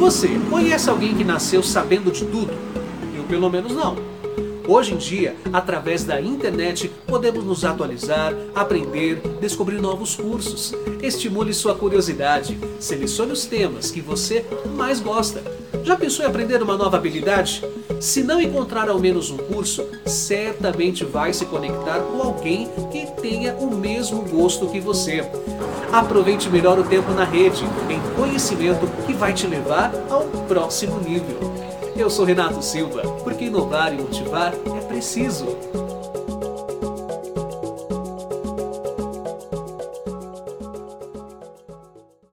Você conhece alguém que nasceu sabendo de tudo? Eu, pelo menos, não. Hoje em dia, através da internet, podemos nos atualizar, aprender, descobrir novos cursos. Estimule sua curiosidade, selecione os temas que você mais gosta. Já pensou em aprender uma nova habilidade? Se não encontrar ao menos um curso, certamente vai se conectar com alguém que tenha o mesmo gosto que você. Aproveite melhor o tempo na rede, em conhecimento que vai te levar ao próximo nível. Eu sou Renato Silva, porque inovar e motivar é preciso.